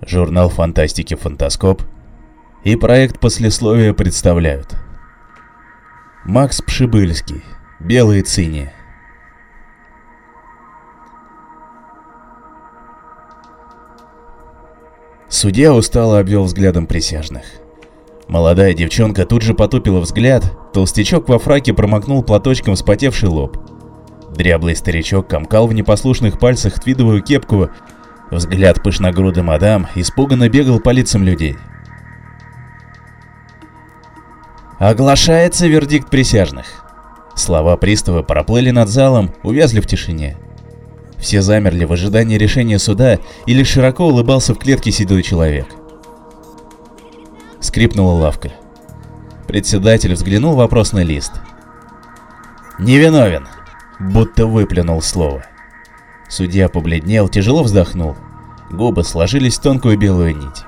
Журнал фантастики «Фантаскоп» и проект послесловия представляют. Макс Пшибыльский. Белые цини. Судья устало обвел взглядом присяжных. Молодая девчонка тут же потупила взгляд, толстячок во фраке промокнул платочком вспотевший лоб. Дряблый старичок комкал в непослушных пальцах твидовую кепку, взгляд пышногрудый мадам испуганно бегал по лицам людей. Оглашается вердикт присяжных. Слова пристава проплыли над залом, увязли в тишине. Все замерли в ожидании решения суда, и лишь широко улыбался в клетке седой человек. Скрипнула лавка. Председатель взглянул вопросный лист. «Невиновен!» Будто выплюнул слово. Судья побледнел, тяжело вздохнул. Губы сложились в тонкую белую нить.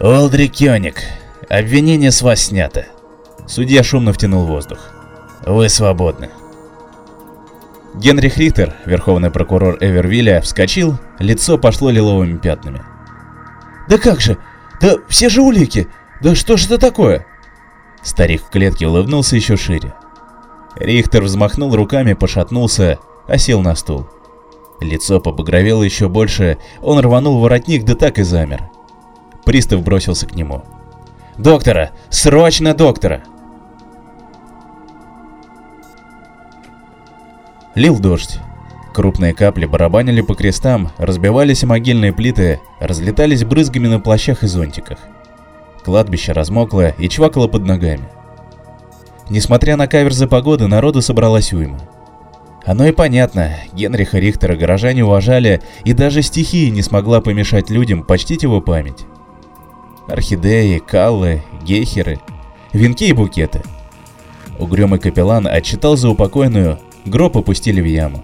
«Олдрик Кёник, обвинение с вас снято». Судья шумно втянул воздух. «Вы свободны». Генрих Рихтер, верховный прокурор Эвервилля, вскочил, лицо пошло лиловыми пятнами. «Да как же! Да все же улики! Да что ж это такое?» Старик в клетке улыбнулся еще шире. Рихтер взмахнул руками, пошатнулся, осел на стул. Лицо побагровело еще больше, он рванул воротник, да так и замер. Пристав бросился к нему. «Доктора! Срочно доктора!» Лил дождь. Крупные капли барабанили по крестам, разбивались могильные плиты, разлетались брызгами на плащах и зонтиках. Кладбище размокло и чвакало под ногами. Несмотря на каверзы погоды, народу собралась уйма. Оно и понятно, Генриха Рихтера горожане уважали, и даже стихия не смогла помешать людям почтить его память. Орхидеи, каллы, гейхеры, венки и букеты. Угрюмый капеллан отчитал за упокойную, гроб опустили в яму.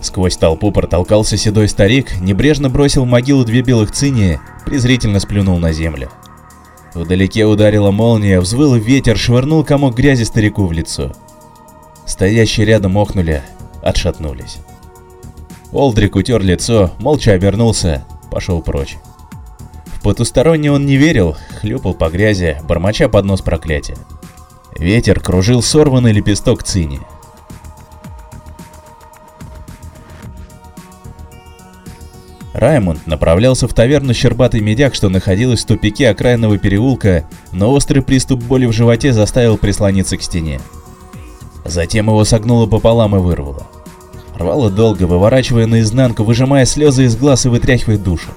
Сквозь толпу протолкался седой старик, небрежно бросил в могилу две белых цинии, презрительно сплюнул на землю. Вдалеке ударила молния, взвыл ветер, швырнул комок грязи старику в лицо. Стоящие рядом охнули, отшатнулись. Олдрик утер лицо, молча обернулся, пошел прочь. В потусторонне он не верил, хлюпал по грязи, бормоча под нос проклятия. Ветер кружил сорванный лепесток цини. Раймонд направлялся в таверну «Щербатый медяк», что находилась в тупике окраинного переулка, но острый приступ боли в животе заставил прислониться к стене. Затем его согнуло пополам и вырвало. Рвало долго, выворачивая наизнанку, выжимая слезы из глаз и вытряхивая душу.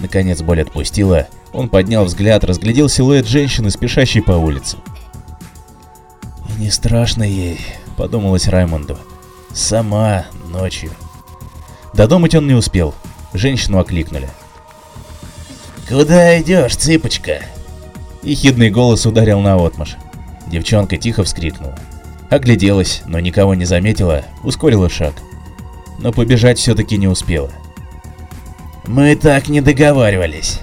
Наконец боль отпустила, он поднял взгляд, разглядел силуэт женщины, спешащей по улице. «И не страшно ей», — подумалось Раймонду. «Сама, ночью». Додумать он не успел. Женщину окликнули. «Куда идешь, цыпочка?» Ехидный голос ударил на отмаш. Девчонка тихо вскрикнула. Огляделась, но никого не заметила, ускорила шаг. Но побежать все-таки не успела. «Мы так не договаривались!»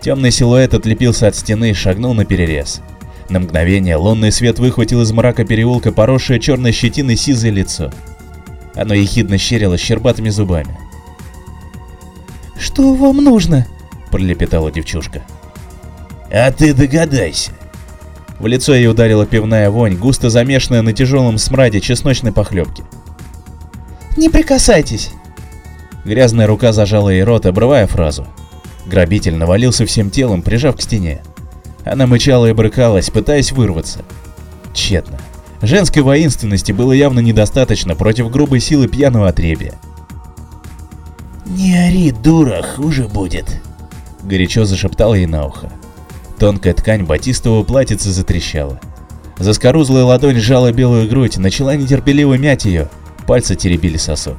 Темный силуэт отлепился от стены и шагнул на перерез. На мгновение лунный свет выхватил из мрака переулка поросшее черной щетиной сизое лицо. Оно ехидно щерило щербатыми зубами. «Что вам нужно?» – пролепетала девчушка. «А ты догадайся!» В лицо ей ударила пивная вонь, густо замешанная на тяжелом смраде чесночной похлебки. «Не прикасайтесь!» Грязная рука зажала ей рот, обрывая фразу. Грабитель навалился всем телом, прижав к стене. Она мычала и брыкалась, пытаясь вырваться. Тщетно. Женской воинственности было явно недостаточно против грубой силы пьяного отребия. «Не ори, дура, хуже будет», — горячо зашептал ей на ухо. Тонкая ткань батистового платьица затрещала. Заскорузлая ладонь сжала белую грудь, начала нетерпеливо мять ее, пальцы теребили сосок.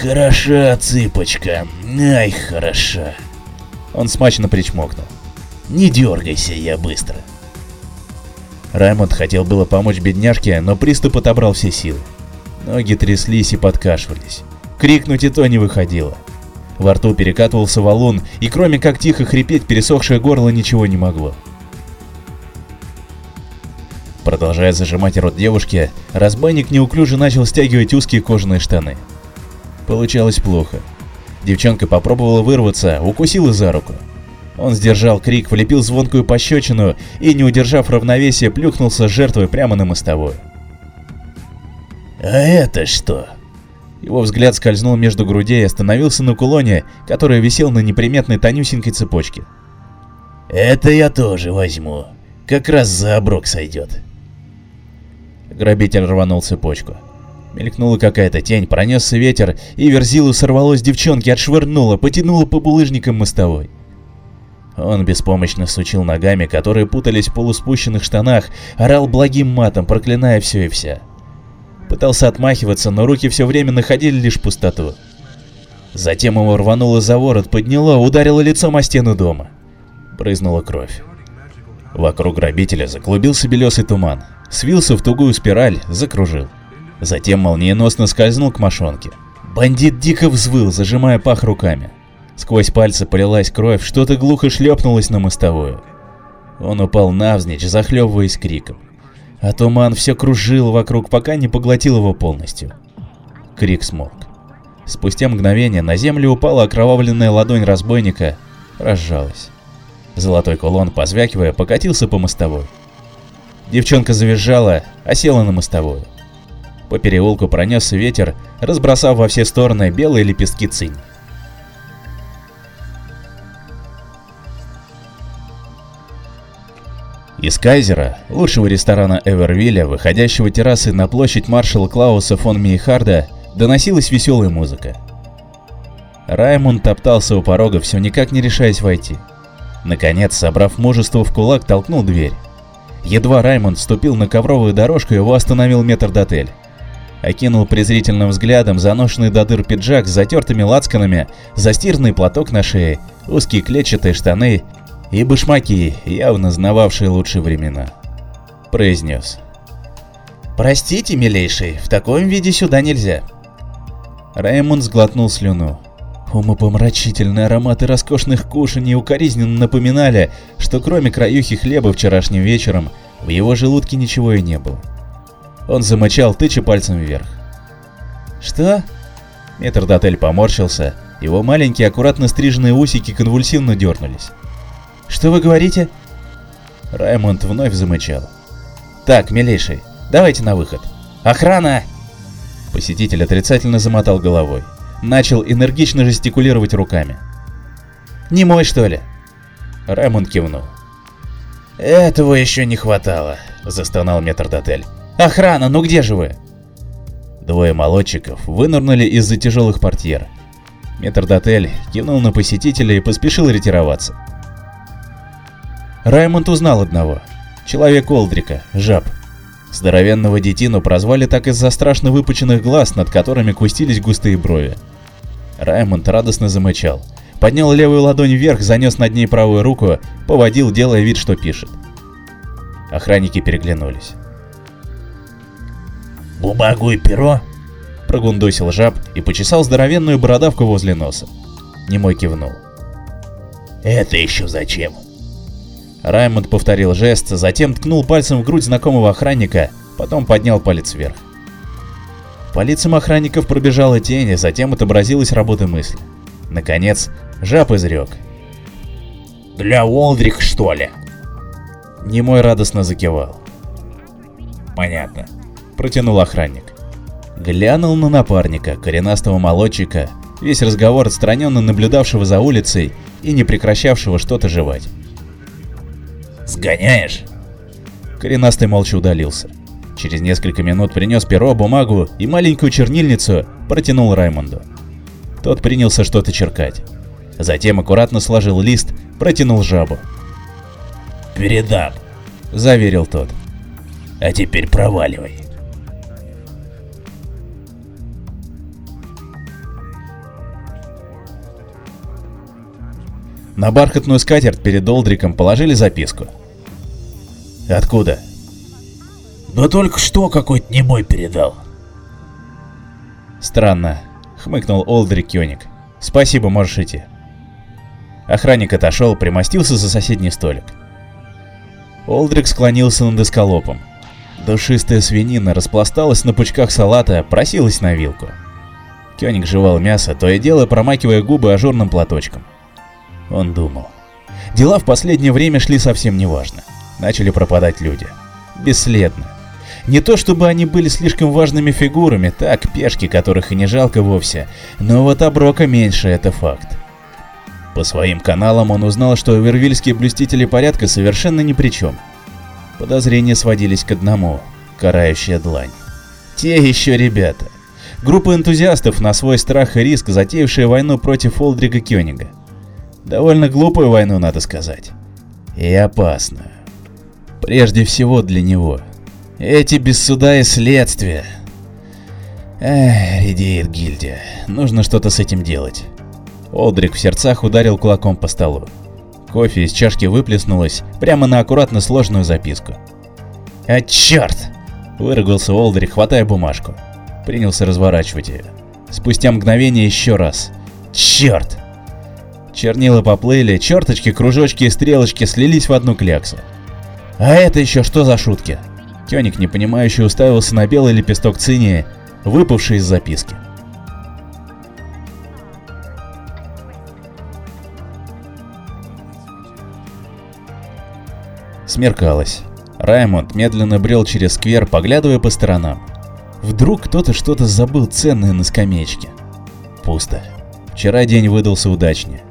«Хороша, цыпочка, ай, хороша!» Он смачно причмокнул. «Не дергайся, я быстро!» Раймонд хотел было помочь бедняжке, но приступ отобрал все силы. Ноги тряслись и подкашивались. Крикнуть и то не выходило. Во рту перекатывался валун, и кроме как тихо хрипеть, пересохшее горло ничего не могло. Продолжая зажимать рот девушки, разбойник неуклюже начал стягивать узкие кожаные штаны. Получалось плохо. Девчонка попробовала вырваться, укусила за руку. Он сдержал крик, влепил звонкую пощечину и, не удержав равновесия, плюхнулся с жертвой прямо на мостовую. А это что? Его взгляд скользнул между грудей и остановился на кулоне, который висел на неприметной тонюсенькой цепочке. Это я тоже возьму. Как раз за оброк сойдет. Грабитель рванул цепочку. Мелькнула какая-то тень, пронесся ветер, и верзилу сорвалось девчонки, отшвырнуло, потянуло по булыжникам мостовой. Он беспомощно сучил ногами, которые путались в полуспущенных штанах, орал благим матом, проклиная все и вся. Пытался отмахиваться, но руки все время находили лишь пустоту. Затем его рвануло за ворот, подняло, ударило лицом о стену дома. Брызнула кровь. Вокруг грабителя заклубился белесый туман, свился в тугую спираль, закружил. Затем молниеносно скользнул к мошонке. Бандит дико взвыл, зажимая пах руками. Сквозь пальцы полилась кровь, что-то глухо шлепнулось на мостовую. Он упал навзничь, захлебываясь криком а туман все кружил вокруг, пока не поглотил его полностью. Крик смолк. Спустя мгновение на землю упала окровавленная ладонь разбойника, разжалась. Золотой кулон, позвякивая, покатился по мостовой. Девчонка завизжала, осела на мостовую. По переулку пронесся ветер, разбросав во все стороны белые лепестки цинь. Из Кайзера, лучшего ресторана Эвервилля, выходящего террасы на площадь маршала Клауса фон Мейхарда, доносилась веселая музыка. Раймонд топтался у порога, все никак не решаясь войти. Наконец, собрав мужество в кулак, толкнул дверь. Едва Раймонд ступил на ковровую дорожку, его остановил метрдотель. Окинул презрительным взглядом заношенный до дыр пиджак с затертыми лацканами, застиранный платок на шее, узкие клетчатые штаны и башмаки, явно знававшие лучшие времена. Произнес. «Простите, милейший, в таком виде сюда нельзя». Раймонд сглотнул слюну. Умопомрачительные ароматы роскошных кушаний укоризненно напоминали, что кроме краюхи хлеба вчерашним вечером в его желудке ничего и не было. Он замычал, тыча пальцем вверх. «Что?» Метрдотель поморщился, его маленькие аккуратно стриженные усики конвульсивно дернулись. Что вы говорите? Раймонд вновь замычал. Так, милейший, давайте на выход. Охрана! Посетитель отрицательно замотал головой. Начал энергично жестикулировать руками. Не мой, что ли? Раймонд кивнул. «Этого еще не хватало», — застонал метрдотель. «Охрана, ну где же вы?» Двое молодчиков вынырнули из-за тяжелых портьер. Метрдотель кивнул на посетителя и поспешил ретироваться. Раймонд узнал одного. Человек Олдрика, жаб. Здоровенного детину прозвали так из-за страшно выпученных глаз, над которыми кустились густые брови. Раймонд радостно замычал. Поднял левую ладонь вверх, занес над ней правую руку, поводил, делая вид, что пишет. Охранники переглянулись. «Бумагу и перо?» Прогундосил жаб и почесал здоровенную бородавку возле носа. Немой кивнул. «Это еще зачем?» Раймонд повторил жест, затем ткнул пальцем в грудь знакомого охранника, потом поднял палец вверх. По лицам охранников пробежала тень, а затем отобразилась работа мысли. Наконец, жаб изрек. «Для Уолдрих, что ли?» Немой радостно закивал. «Понятно», — протянул охранник. Глянул на напарника, коренастого молодчика, весь разговор отстраненно наблюдавшего за улицей и не прекращавшего что-то жевать. Сгоняешь?» Коренастый молча удалился. Через несколько минут принес перо, бумагу и маленькую чернильницу протянул Раймонду. Тот принялся что-то черкать. Затем аккуратно сложил лист, протянул жабу. «Передам», — заверил тот. «А теперь проваливай». На бархатную скатерть перед Олдриком положили записку. «Откуда?» «Да только что какой-то немой передал». «Странно», — хмыкнул Олдрик Кёник. «Спасибо, можешь идти». Охранник отошел, примостился за соседний столик. Олдрик склонился над эскалопом. Душистая свинина распласталась на пучках салата, просилась на вилку. Кёник жевал мясо, то и дело промакивая губы ажурным платочком. Он думал. Дела в последнее время шли совсем неважно. Начали пропадать люди. Бесследно. Не то чтобы они были слишком важными фигурами, так, пешки, которых и не жалко вовсе, но вот оброка меньше, это факт. По своим каналам он узнал, что вервильские блюстители порядка совершенно ни при чем. Подозрения сводились к одному – карающая длань. Те еще ребята. Группа энтузиастов на свой страх и риск, затеявшая войну против Олдрига Кёнига. Довольно глупую войну, надо сказать. И опасную. Прежде всего для него. Эти без суда и следствия. Эх, редеет гильдия. Нужно что-то с этим делать. Олдрик в сердцах ударил кулаком по столу. Кофе из чашки выплеснулось прямо на аккуратно сложную записку. «А черт!» – выругался Олдрик, хватая бумажку. Принялся разворачивать ее. Спустя мгновение еще раз. «Черт!» Чернила поплыли, черточки, кружочки и стрелочки слились в одну кляксу. «А это еще что за шутки?» Кёник непонимающе уставился на белый лепесток цинии, выпавший из записки. Смеркалось. Раймонд медленно брел через сквер, поглядывая по сторонам. Вдруг кто-то что-то забыл ценное на скамеечке. Пусто. Вчера день выдался удачнее.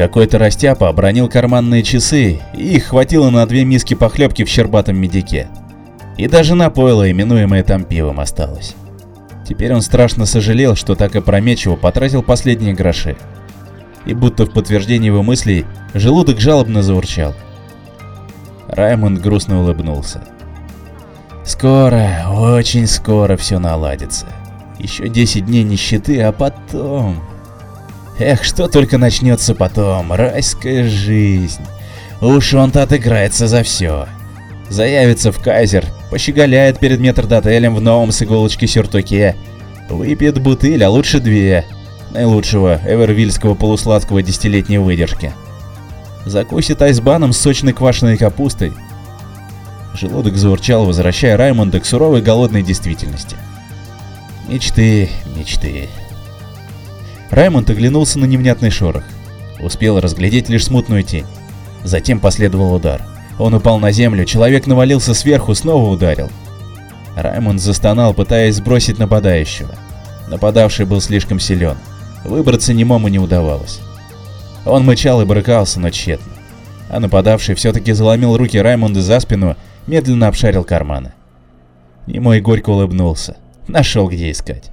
Какой-то растяпа обронил карманные часы, и их хватило на две миски похлебки в щербатом медике. И даже на пойло, именуемое там пивом, осталось. Теперь он страшно сожалел, что так опрометчиво потратил последние гроши. И будто в подтверждение его мыслей, желудок жалобно заурчал. Раймонд грустно улыбнулся. Скоро, очень скоро все наладится. Еще 10 дней нищеты, а потом... Эх, что только начнется потом, райская жизнь. Уж он-то отыграется за все. Заявится в Кайзер, пощеголяет перед метрдотелем в новом с иголочки сюртуке, выпьет бутыль, а лучше две, наилучшего эвервильского полусладкого десятилетней выдержки закусит айсбаном с сочной квашеной капустой. Желудок заурчал, возвращая Раймонда к суровой голодной действительности. Мечты, мечты. Раймонд оглянулся на невнятный шорох. Успел разглядеть лишь смутную тень. Затем последовал удар. Он упал на землю, человек навалился сверху, снова ударил. Раймонд застонал, пытаясь сбросить нападающего. Нападавший был слишком силен. Выбраться немому не удавалось. Он мычал и брыкался, но тщетно. А нападавший все-таки заломил руки Раймонда за спину, медленно обшарил карманы. Немой горько улыбнулся. Нашел, где искать.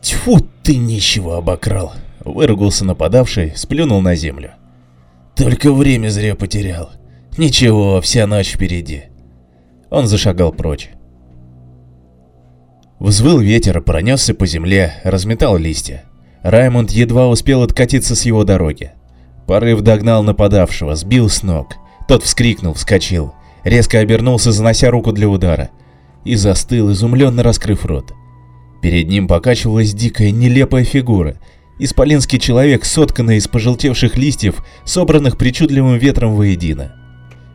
«Тьфу ты нищего обокрал!» Выругался нападавший, сплюнул на землю. «Только время зря потерял. Ничего, вся ночь впереди». Он зашагал прочь. Взвыл ветер, пронесся по земле, разметал листья. Раймонд едва успел откатиться с его дороги. Порыв догнал нападавшего, сбил с ног. Тот вскрикнул, вскочил, резко обернулся, занося руку для удара, и застыл, изумленно раскрыв рот. Перед ним покачивалась дикая, нелепая фигура. Исполинский человек, сотканный из пожелтевших листьев, собранных причудливым ветром воедино.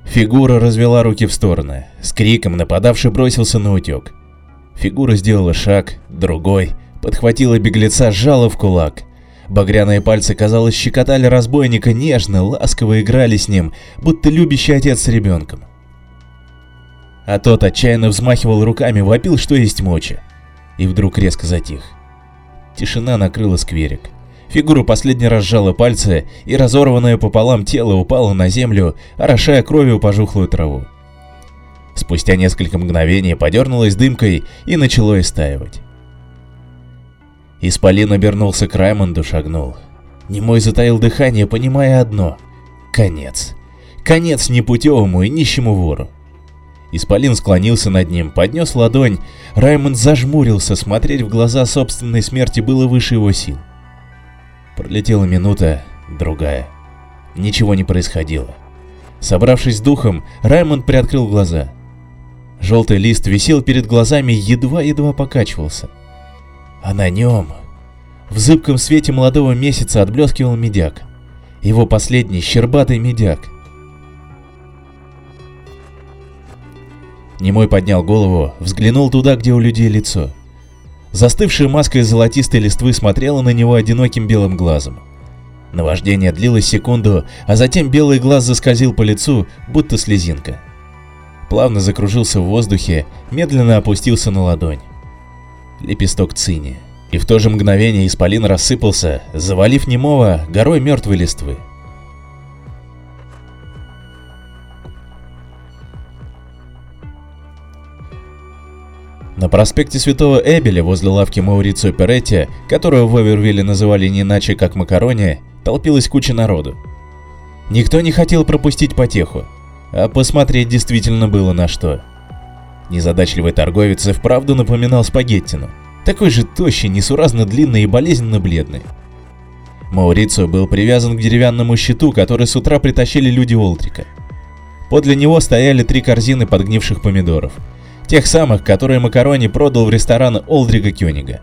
Фигура развела руки в стороны. С криком нападавший бросился на утек. Фигура сделала шаг, другой — Подхватила беглеца, сжала в кулак. Багряные пальцы, казалось, щекотали разбойника нежно, ласково играли с ним, будто любящий отец с ребенком. А тот отчаянно взмахивал руками, вопил, что есть мочи. И вдруг резко затих. Тишина накрыла скверик. Фигура последний раз сжала пальцы, и разорванное пополам тело упало на землю, орошая кровью пожухлую траву. Спустя несколько мгновений подернулась дымкой и начало истаивать. Исполин обернулся к Раймонду, шагнул. Немой затаил дыхание, понимая одно — конец. Конец непутевому и нищему вору. Исполин склонился над ним, поднес ладонь. Раймонд зажмурился, смотреть в глаза собственной смерти было выше его сил. Пролетела минута, другая. Ничего не происходило. Собравшись с духом, Раймонд приоткрыл глаза. Желтый лист висел перед глазами едва-едва покачивался а на нем в зыбком свете молодого месяца отблескивал медяк. Его последний щербатый медяк. Немой поднял голову, взглянул туда, где у людей лицо. Застывшая маска из золотистой листвы смотрела на него одиноким белым глазом. Наваждение длилось секунду, а затем белый глаз заскользил по лицу, будто слезинка. Плавно закружился в воздухе, медленно опустился на ладонь. Лепесток цини. И в то же мгновение исполин рассыпался, завалив немого горой мертвой листвы. На проспекте Святого Эбеля возле лавки Маурицио Перетти, которую в Овервилле называли не иначе как Макарони, толпилась куча народу. Никто не хотел пропустить потеху, а посмотреть действительно было на что. Незадачливый торговец и вправду напоминал спагеттину, такой же тощий, несуразно длинный и болезненно бледный. Маурицио был привязан к деревянному щиту, который с утра притащили люди Олдрика. Подле него стояли три корзины подгнивших помидоров – Тех самых, которые Макарони продал в ресторан Олдрига Кёнига.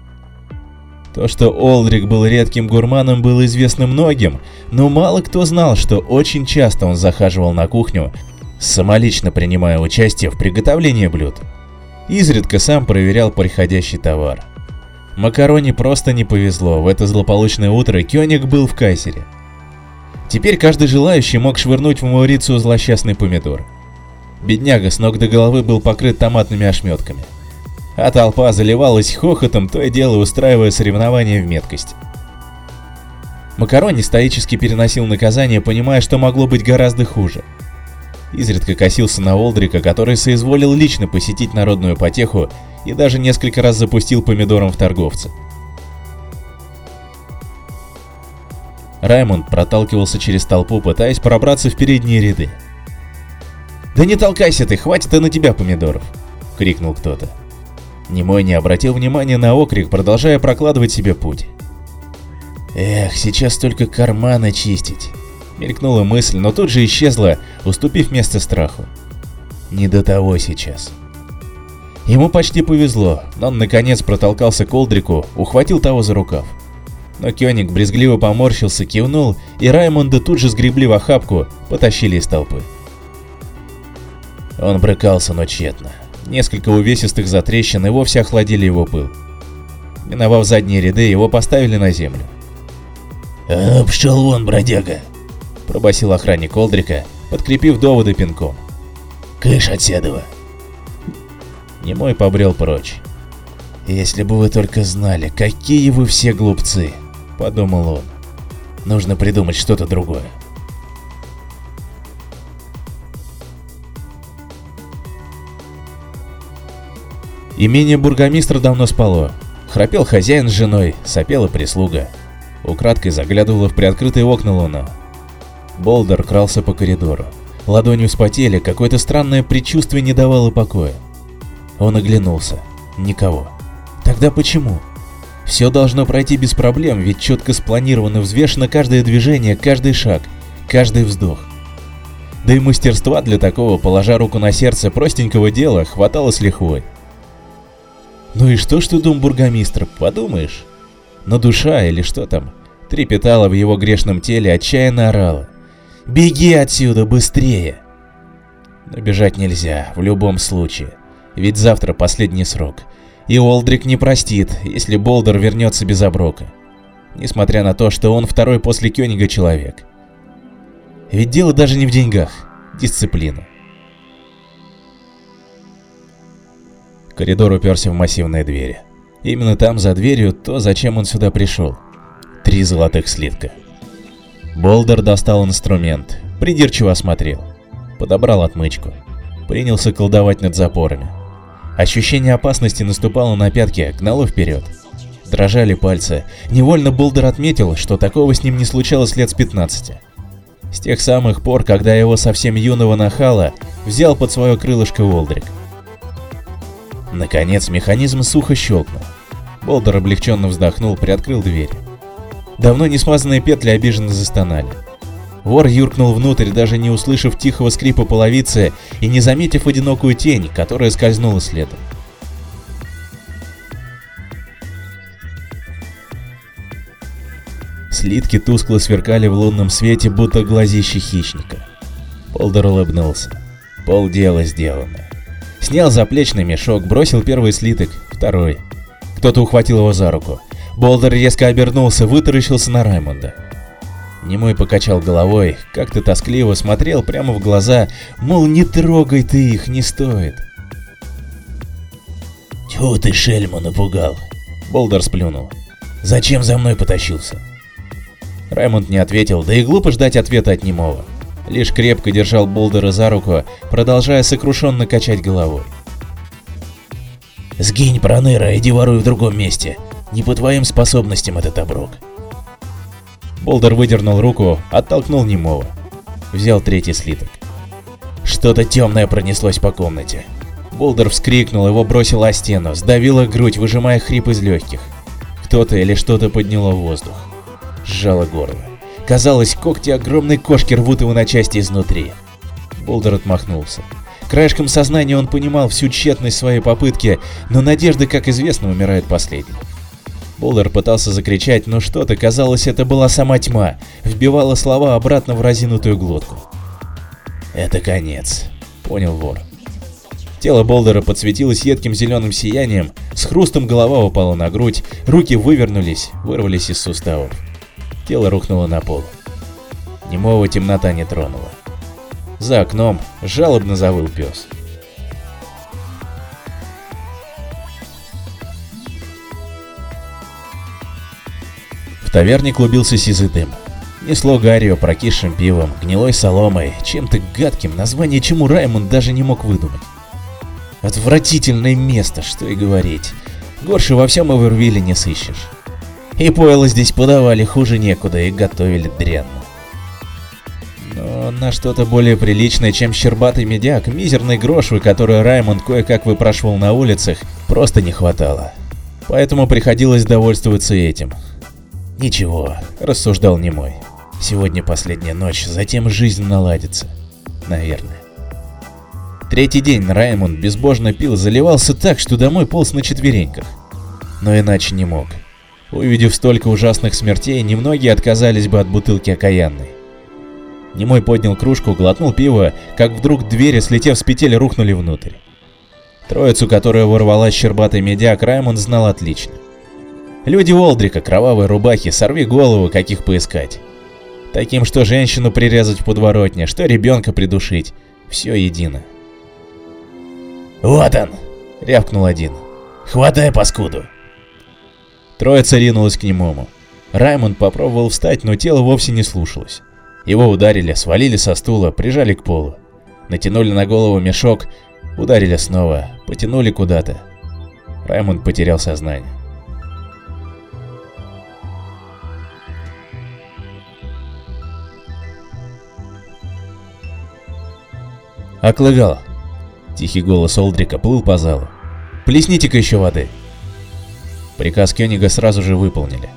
То, что Олдрик был редким гурманом, было известно многим, но мало кто знал, что очень часто он захаживал на кухню, самолично принимая участие в приготовлении блюд. Изредка сам проверял приходящий товар. Макарони просто не повезло, в это злополучное утро Кёник был в Кайсере. Теперь каждый желающий мог швырнуть в Маурицию злосчастный помидор. Бедняга с ног до головы был покрыт томатными ошметками. А толпа заливалась хохотом, то и дело устраивая соревнования в меткости. Макарони стоически переносил наказание, понимая, что могло быть гораздо хуже. Изредка косился на Олдрика, который соизволил лично посетить народную потеху и даже несколько раз запустил помидором в торговца. Раймонд проталкивался через толпу, пытаясь пробраться в передние ряды. «Да не толкайся ты, хватит и на тебя помидоров!» — крикнул кто-то. Немой не обратил внимания на окрик, продолжая прокладывать себе путь. «Эх, сейчас только карманы чистить!» — мелькнула мысль, но тут же исчезла, уступив место страху. «Не до того сейчас!» Ему почти повезло, но он наконец протолкался к Олдрику, ухватил того за рукав. Но Кёник брезгливо поморщился, кивнул, и Раймонда тут же сгребли в охапку, потащили из толпы. Он брыкался, но тщетно. Несколько увесистых затрещин и вовсе охладили его пыл. Миновав задние ряды, его поставили на землю. «А ну, пшел вон, бродяга!» – пробасил охранник Олдрика, подкрепив доводы пинком. «Кыш отседова!» Немой побрел прочь. «Если бы вы только знали, какие вы все глупцы!» – подумал он. «Нужно придумать что-то другое». Имение бургомистра давно спало. Храпел хозяин с женой, сопела прислуга. Украдкой заглядывала в приоткрытые окна луна. Болдер крался по коридору. Ладони вспотели, какое-то странное предчувствие не давало покоя. Он оглянулся. Никого. Тогда почему? Все должно пройти без проблем, ведь четко спланировано, взвешено каждое движение, каждый шаг, каждый вздох. Да и мастерства для такого, положа руку на сердце простенького дела, хватало с лихвой. Ну и что, что дом бургомистра, подумаешь? Но душа или что там, трепетала в его грешном теле, отчаянно орала. «Беги отсюда, быстрее!» Но бежать нельзя, в любом случае, ведь завтра последний срок. И Олдрик не простит, если Болдер вернется без оброка. Несмотря на то, что он второй после Кёнига человек. Ведь дело даже не в деньгах, дисциплина. Коридор уперся в массивные двери. Именно там, за дверью, то, зачем он сюда пришел. Три золотых слитка. Болдер достал инструмент, придирчиво осмотрел. Подобрал отмычку. Принялся колдовать над запорами. Ощущение опасности наступало на пятки, гнало вперед. Дрожали пальцы. Невольно Болдер отметил, что такого с ним не случалось лет с 15. С тех самых пор, когда его совсем юного нахала взял под свое крылышко Уолдрик. Наконец механизм сухо щелкнул. Болдер облегченно вздохнул, приоткрыл дверь. Давно не смазанные петли обиженно застонали. Вор юркнул внутрь, даже не услышав тихого скрипа половицы и не заметив одинокую тень, которая скользнула следом. Слитки тускло сверкали в лунном свете, будто глазищи хищника. Полдер улыбнулся. Полдела сделано. Снял заплечный мешок, бросил первый слиток, второй. Кто-то ухватил его за руку. Болдер резко обернулся, вытаращился на Раймонда. Немой покачал головой, как-то тоскливо смотрел прямо в глаза, мол, не трогай ты их, не стоит. Тьфу ты, шельма, напугал. Болдер сплюнул. Зачем за мной потащился? Раймонд не ответил, да и глупо ждать ответа от немого. Лишь крепко держал Болдера за руку, продолжая сокрушенно качать головой. «Сгинь, Проныра, иди воруй в другом месте. Не по твоим способностям этот оброк». Болдер выдернул руку, оттолкнул немого. Взял третий слиток. Что-то темное пронеслось по комнате. Болдер вскрикнул, его бросило о стену, сдавило грудь, выжимая хрип из легких. Кто-то или что-то подняло воздух. Сжало горло. Казалось, когти огромной кошки рвут его на части изнутри. Болдер отмахнулся. Краешком сознания он понимал всю тщетность своей попытки, но надежда, как известно, умирает последней. Болдер пытался закричать, но что-то, казалось, это была сама тьма, вбивала слова обратно в разинутую глотку. «Это конец», — понял вор. Тело Болдера подсветилось едким зеленым сиянием, с хрустом голова упала на грудь, руки вывернулись, вырвались из суставов. Тело рухнуло на пол. Немого темнота не тронула. За окном жалобно завыл пес. В таверне клубился сизый дым. Несло гарью, прокисшим пивом, гнилой соломой, чем-то гадким, название чему Раймонд даже не мог выдумать. Отвратительное место, что и говорить. Горше во всем Эвервилле не сыщешь. И пойло здесь подавали хуже некуда и готовили дрянно. Но на что-то более приличное, чем щербатый медяк, мизерной грошвы, которую Раймонд кое-как выпрашивал на улицах, просто не хватало. Поэтому приходилось довольствоваться этим. «Ничего», — рассуждал немой. «Сегодня последняя ночь, затем жизнь наладится. Наверное». Третий день Раймонд безбожно пил, заливался так, что домой полз на четвереньках. Но иначе не мог. Увидев столько ужасных смертей, немногие отказались бы от бутылки окаянной. Немой поднял кружку, глотнул пиво, как вдруг двери, слетев с петель, рухнули внутрь. Троицу, которая ворвалась щербатой медиак, Раймонд знал отлично. Люди Олдрика, кровавые рубахи, сорви голову, каких поискать. Таким, что женщину прирезать в подворотне, что ребенка придушить. Все едино. «Вот он!» — рявкнул один. «Хватай паскуду!» Троица ринулась к немому. Раймонд попробовал встать, но тело вовсе не слушалось. Его ударили, свалили со стула, прижали к полу. Натянули на голову мешок, ударили снова, потянули куда-то. Раймонд потерял сознание. «Оклыгал!» Тихий голос Олдрика плыл по залу. «Плесните-ка еще воды!» Приказ Кёнига сразу же выполнили.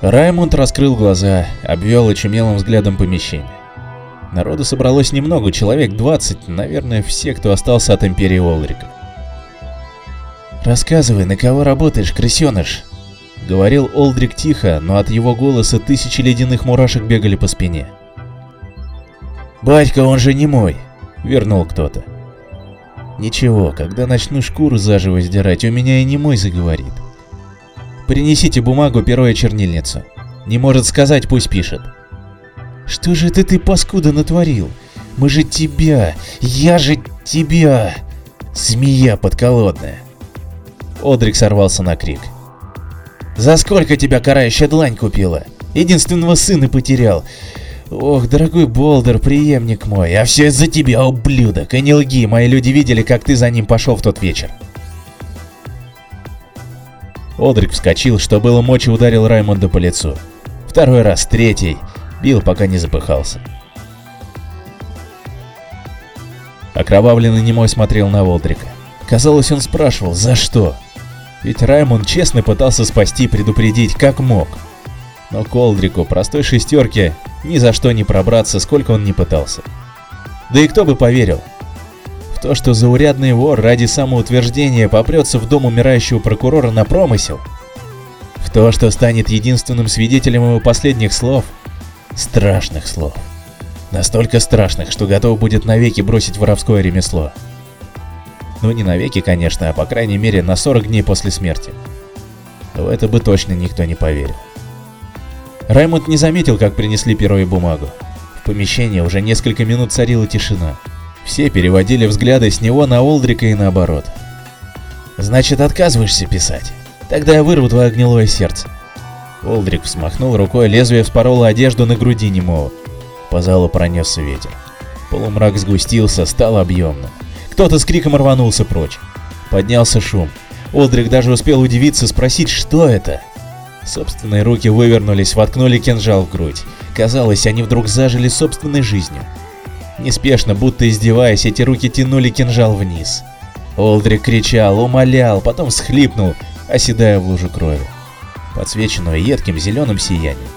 Раймонд раскрыл глаза, обвел очумелым взглядом помещение. Народу собралось немного, человек 20, наверное, все, кто остался от Империи Олдрика. «Рассказывай, на кого работаешь, крысеныш?» — говорил Олдрик тихо, но от его голоса тысячи ледяных мурашек бегали по спине. «Батька, он же не мой!» — вернул кто-то. «Ничего, когда начну шкуру заживо сдирать, у меня и не мой заговорит. Принесите бумагу, перо и чернильницу. Не может сказать, пусть пишет. Что же это ты, паскуда, натворил? Мы же тебя, я же тебя. Змея подколодная. Одрик сорвался на крик. За сколько тебя карающая длань купила? Единственного сына потерял. Ох, дорогой Болдер, преемник мой, а все из-за тебя, ублюдок, и не лги, мои люди видели, как ты за ним пошел в тот вечер. Одрик вскочил, что было мочи ударил Раймонда по лицу. Второй раз, третий. Бил, пока не запыхался. Окровавленный немой смотрел на Олдрика. Казалось, он спрашивал, за что? Ведь Раймонд честно пытался спасти, предупредить, как мог. Но к Олдрику, простой шестерке, ни за что не пробраться, сколько он не пытался. Да и кто бы поверил, то, что заурядный вор ради самоутверждения попрется в дом умирающего прокурора на промысел? В то, что станет единственным свидетелем его последних слов? Страшных слов. Настолько страшных, что готов будет навеки бросить воровское ремесло. Ну не навеки, конечно, а по крайней мере на 40 дней после смерти. В это бы точно никто не поверил. Раймонд не заметил, как принесли перо и бумагу. В помещении уже несколько минут царила тишина. Все переводили взгляды с него на Олдрика и наоборот. «Значит, отказываешься писать? Тогда я вырву твое гнилое сердце». Олдрик взмахнул рукой, лезвие вспороло одежду на груди немого. По залу пронесся ветер. Полумрак сгустился, стал объемным. Кто-то с криком рванулся прочь. Поднялся шум. Олдрик даже успел удивиться, спросить, что это. Собственные руки вывернулись, воткнули кинжал в грудь. Казалось, они вдруг зажили собственной жизнью. Неспешно, будто издеваясь, эти руки тянули кинжал вниз. Олдрик кричал, умолял, потом всхлипнул, оседая в лужу крови, подсвеченную едким зеленым сиянием.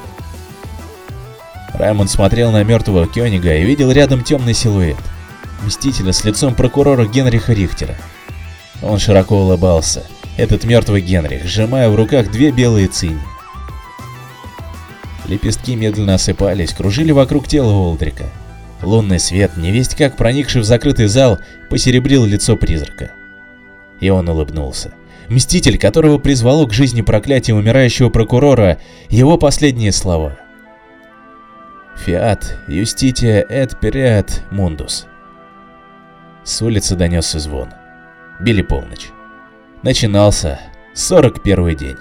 Раймонд смотрел на мертвого Кёнига и видел рядом темный силуэт. Мстителя с лицом прокурора Генриха Рихтера. Он широко улыбался, этот мертвый Генрих, сжимая в руках две белые цини. Лепестки медленно осыпались, кружили вокруг тела Олдрика. Лунный свет, невесть как проникший в закрытый зал, посеребрил лицо призрака. И он улыбнулся. Мститель, которого призвало к жизни проклятие умирающего прокурора, его последние слова. «Фиат, юстития эт переат мундус». С улицы донесся звон. Били полночь. Начинался 41 день.